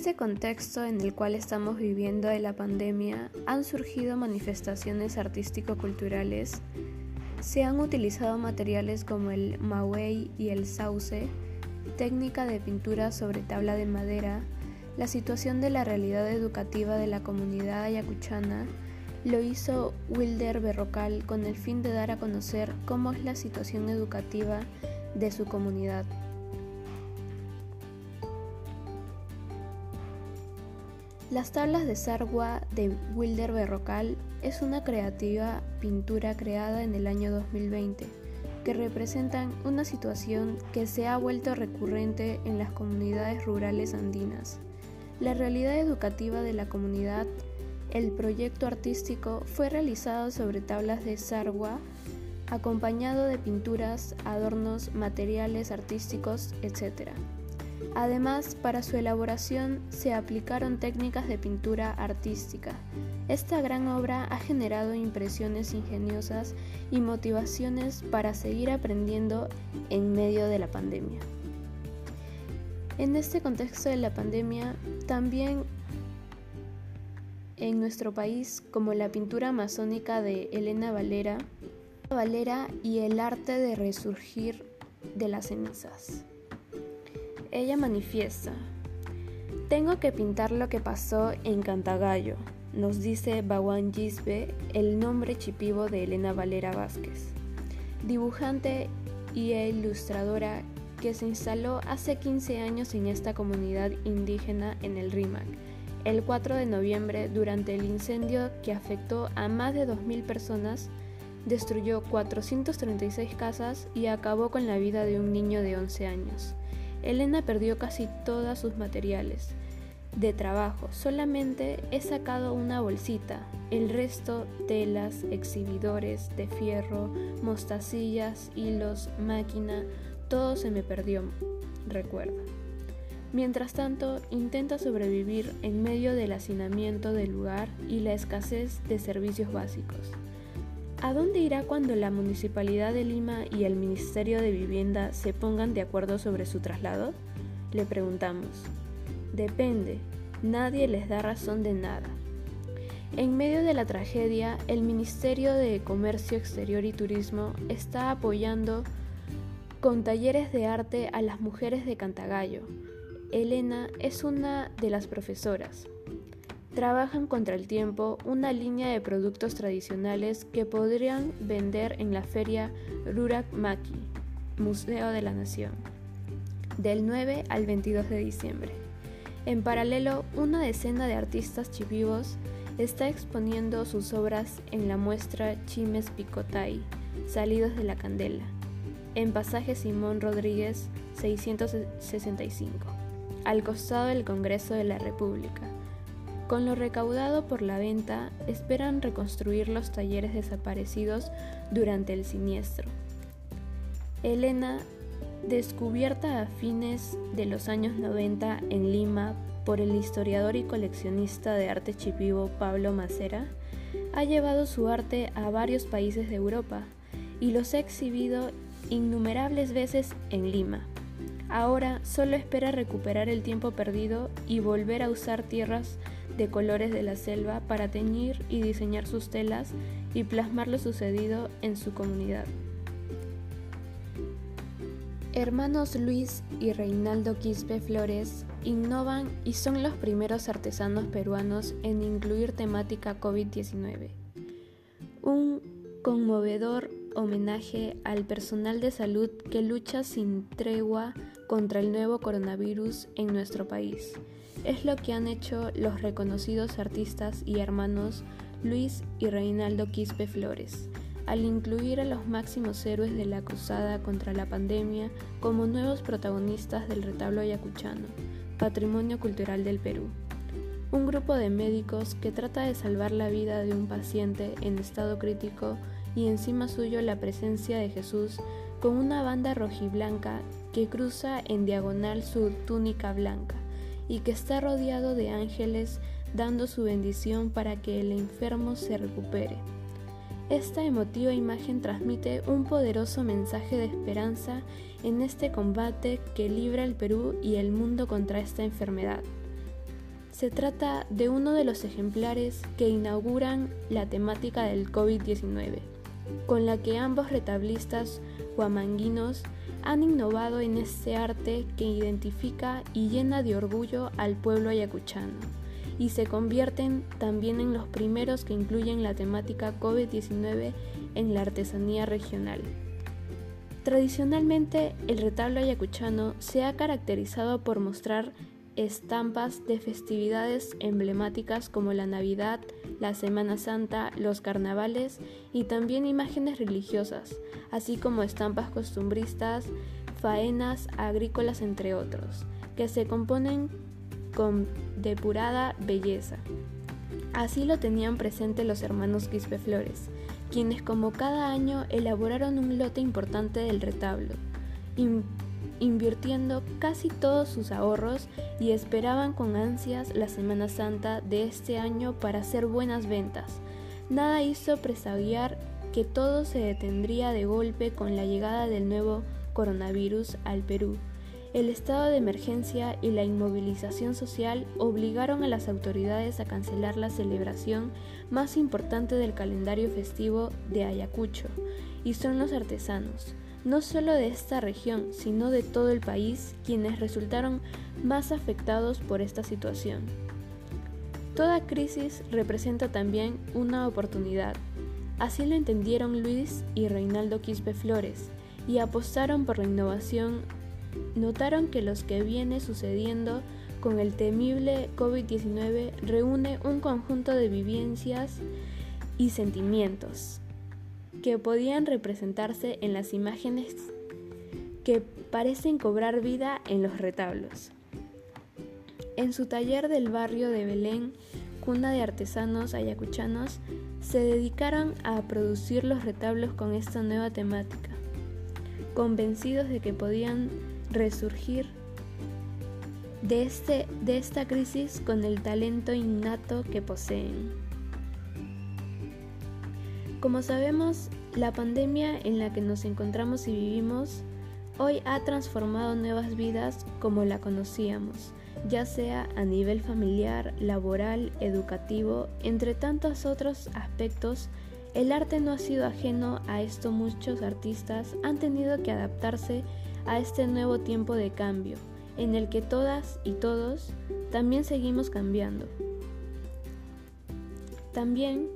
este contexto en el cual estamos viviendo de la pandemia, han surgido manifestaciones artístico-culturales, se han utilizado materiales como el mawei y el sauce, técnica de pintura sobre tabla de madera, la situación de la realidad educativa de la comunidad ayacuchana lo hizo Wilder Berrocal con el fin de dar a conocer cómo es la situación educativa de su comunidad. Las tablas de Sargua de Wilder Berrocal es una creativa pintura creada en el año 2020 que representan una situación que se ha vuelto recurrente en las comunidades rurales andinas. La realidad educativa de la comunidad, el proyecto artístico fue realizado sobre tablas de Sargua acompañado de pinturas, adornos, materiales artísticos, etc. Además, para su elaboración se aplicaron técnicas de pintura artística. Esta gran obra ha generado impresiones ingeniosas y motivaciones para seguir aprendiendo en medio de la pandemia. En este contexto de la pandemia, también en nuestro país, como la pintura amazónica de Elena Valera, Valera y el arte de resurgir de las cenizas. Ella manifiesta, tengo que pintar lo que pasó en Cantagallo, nos dice Bawan Gisbe, el nombre chipivo de Elena Valera Vázquez, dibujante y ilustradora que se instaló hace 15 años en esta comunidad indígena en el Rímac, el 4 de noviembre durante el incendio que afectó a más de 2.000 personas, destruyó 436 casas y acabó con la vida de un niño de 11 años. Elena perdió casi todos sus materiales de trabajo, solamente he sacado una bolsita, el resto telas, exhibidores de fierro, mostacillas, hilos, máquina, todo se me perdió, recuerda. Mientras tanto, intenta sobrevivir en medio del hacinamiento del lugar y la escasez de servicios básicos. ¿A dónde irá cuando la Municipalidad de Lima y el Ministerio de Vivienda se pongan de acuerdo sobre su traslado? Le preguntamos. Depende, nadie les da razón de nada. En medio de la tragedia, el Ministerio de Comercio Exterior y Turismo está apoyando con talleres de arte a las mujeres de Cantagallo. Elena es una de las profesoras trabajan contra el tiempo una línea de productos tradicionales que podrían vender en la feria Rurak Maki, Museo de la Nación, del 9 al 22 de diciembre. En paralelo, una decena de artistas chivivos está exponiendo sus obras en la muestra Chimes Picotay, Salidos de la Candela, en pasaje Simón Rodríguez 665, al costado del Congreso de la República. Con lo recaudado por la venta, esperan reconstruir los talleres desaparecidos durante el siniestro. Elena, descubierta a fines de los años 90 en Lima por el historiador y coleccionista de arte chipivo Pablo Macera, ha llevado su arte a varios países de Europa y los ha exhibido innumerables veces en Lima. Ahora solo espera recuperar el tiempo perdido y volver a usar tierras de colores de la selva para teñir y diseñar sus telas y plasmar lo sucedido en su comunidad. Hermanos Luis y Reinaldo Quispe Flores innovan y son los primeros artesanos peruanos en incluir temática COVID-19. Un conmovedor homenaje al personal de salud que lucha sin tregua contra el nuevo coronavirus en nuestro país es lo que han hecho los reconocidos artistas y hermanos Luis y Reinaldo Quispe Flores, al incluir a los máximos héroes de la cruzada contra la pandemia como nuevos protagonistas del retablo ayacuchano, patrimonio cultural del Perú. Un grupo de médicos que trata de salvar la vida de un paciente en estado crítico y encima suyo la presencia de Jesús con una banda rojiblanca que cruza en diagonal su túnica blanca y que está rodeado de ángeles dando su bendición para que el enfermo se recupere. Esta emotiva imagen transmite un poderoso mensaje de esperanza en este combate que libra el Perú y el mundo contra esta enfermedad. Se trata de uno de los ejemplares que inauguran la temática del COVID-19, con la que ambos retablistas huamanguinos han innovado en este arte que identifica y llena de orgullo al pueblo ayacuchano y se convierten también en los primeros que incluyen la temática COVID-19 en la artesanía regional. Tradicionalmente, el retablo ayacuchano se ha caracterizado por mostrar estampas de festividades emblemáticas como la Navidad, la Semana Santa, los carnavales y también imágenes religiosas, así como estampas costumbristas, faenas agrícolas entre otros, que se componen con depurada belleza. Así lo tenían presente los hermanos Quispe Flores, quienes como cada año elaboraron un lote importante del retablo, invirtiendo casi todos sus ahorros y esperaban con ansias la Semana Santa de este año para hacer buenas ventas. Nada hizo presagiar que todo se detendría de golpe con la llegada del nuevo coronavirus al Perú el estado de emergencia y la inmovilización social obligaron a las autoridades a cancelar la celebración más importante del calendario festivo de Ayacucho, y son los artesanos, no solo de esta región, sino de todo el país, quienes resultaron más afectados por esta situación. Toda crisis representa también una oportunidad. Así lo entendieron Luis y Reinaldo Quispe Flores, y apostaron por la innovación notaron que lo que viene sucediendo con el temible COVID-19 reúne un conjunto de vivencias y sentimientos que podían representarse en las imágenes que parecen cobrar vida en los retablos. En su taller del barrio de Belén, cuna de artesanos ayacuchanos, se dedicaron a producir los retablos con esta nueva temática, convencidos de que podían resurgir de, este, de esta crisis con el talento innato que poseen. Como sabemos, la pandemia en la que nos encontramos y vivimos hoy ha transformado nuevas vidas como la conocíamos, ya sea a nivel familiar, laboral, educativo, entre tantos otros aspectos. El arte no ha sido ajeno a esto, muchos artistas han tenido que adaptarse a este nuevo tiempo de cambio, en el que todas y todos también seguimos cambiando. También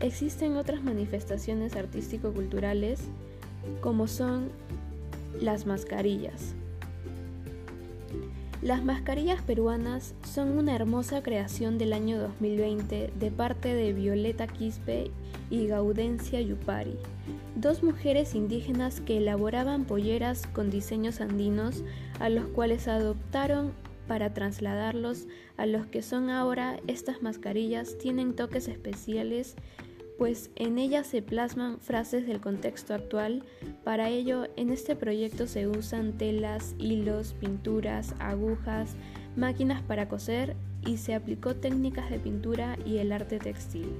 existen otras manifestaciones artístico-culturales como son las mascarillas. Las mascarillas peruanas son una hermosa creación del año 2020 de parte de Violeta Quispe y Gaudencia Yupari, dos mujeres indígenas que elaboraban polleras con diseños andinos a los cuales adoptaron para trasladarlos a los que son ahora estas mascarillas tienen toques especiales pues en ellas se plasman frases del contexto actual. Para ello, en este proyecto se usan telas, hilos, pinturas, agujas, máquinas para coser y se aplicó técnicas de pintura y el arte textil.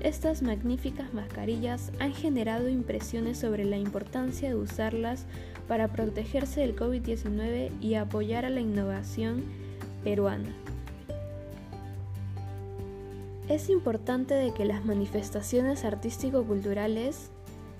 Estas magníficas mascarillas han generado impresiones sobre la importancia de usarlas para protegerse del COVID-19 y apoyar a la innovación peruana. Es importante de que las manifestaciones artístico-culturales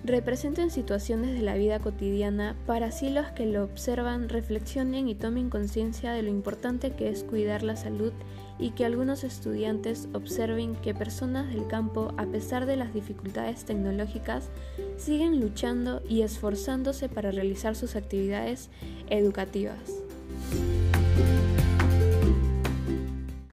representen situaciones de la vida cotidiana para así los que lo observan reflexionen y tomen conciencia de lo importante que es cuidar la salud y que algunos estudiantes observen que personas del campo, a pesar de las dificultades tecnológicas, siguen luchando y esforzándose para realizar sus actividades educativas.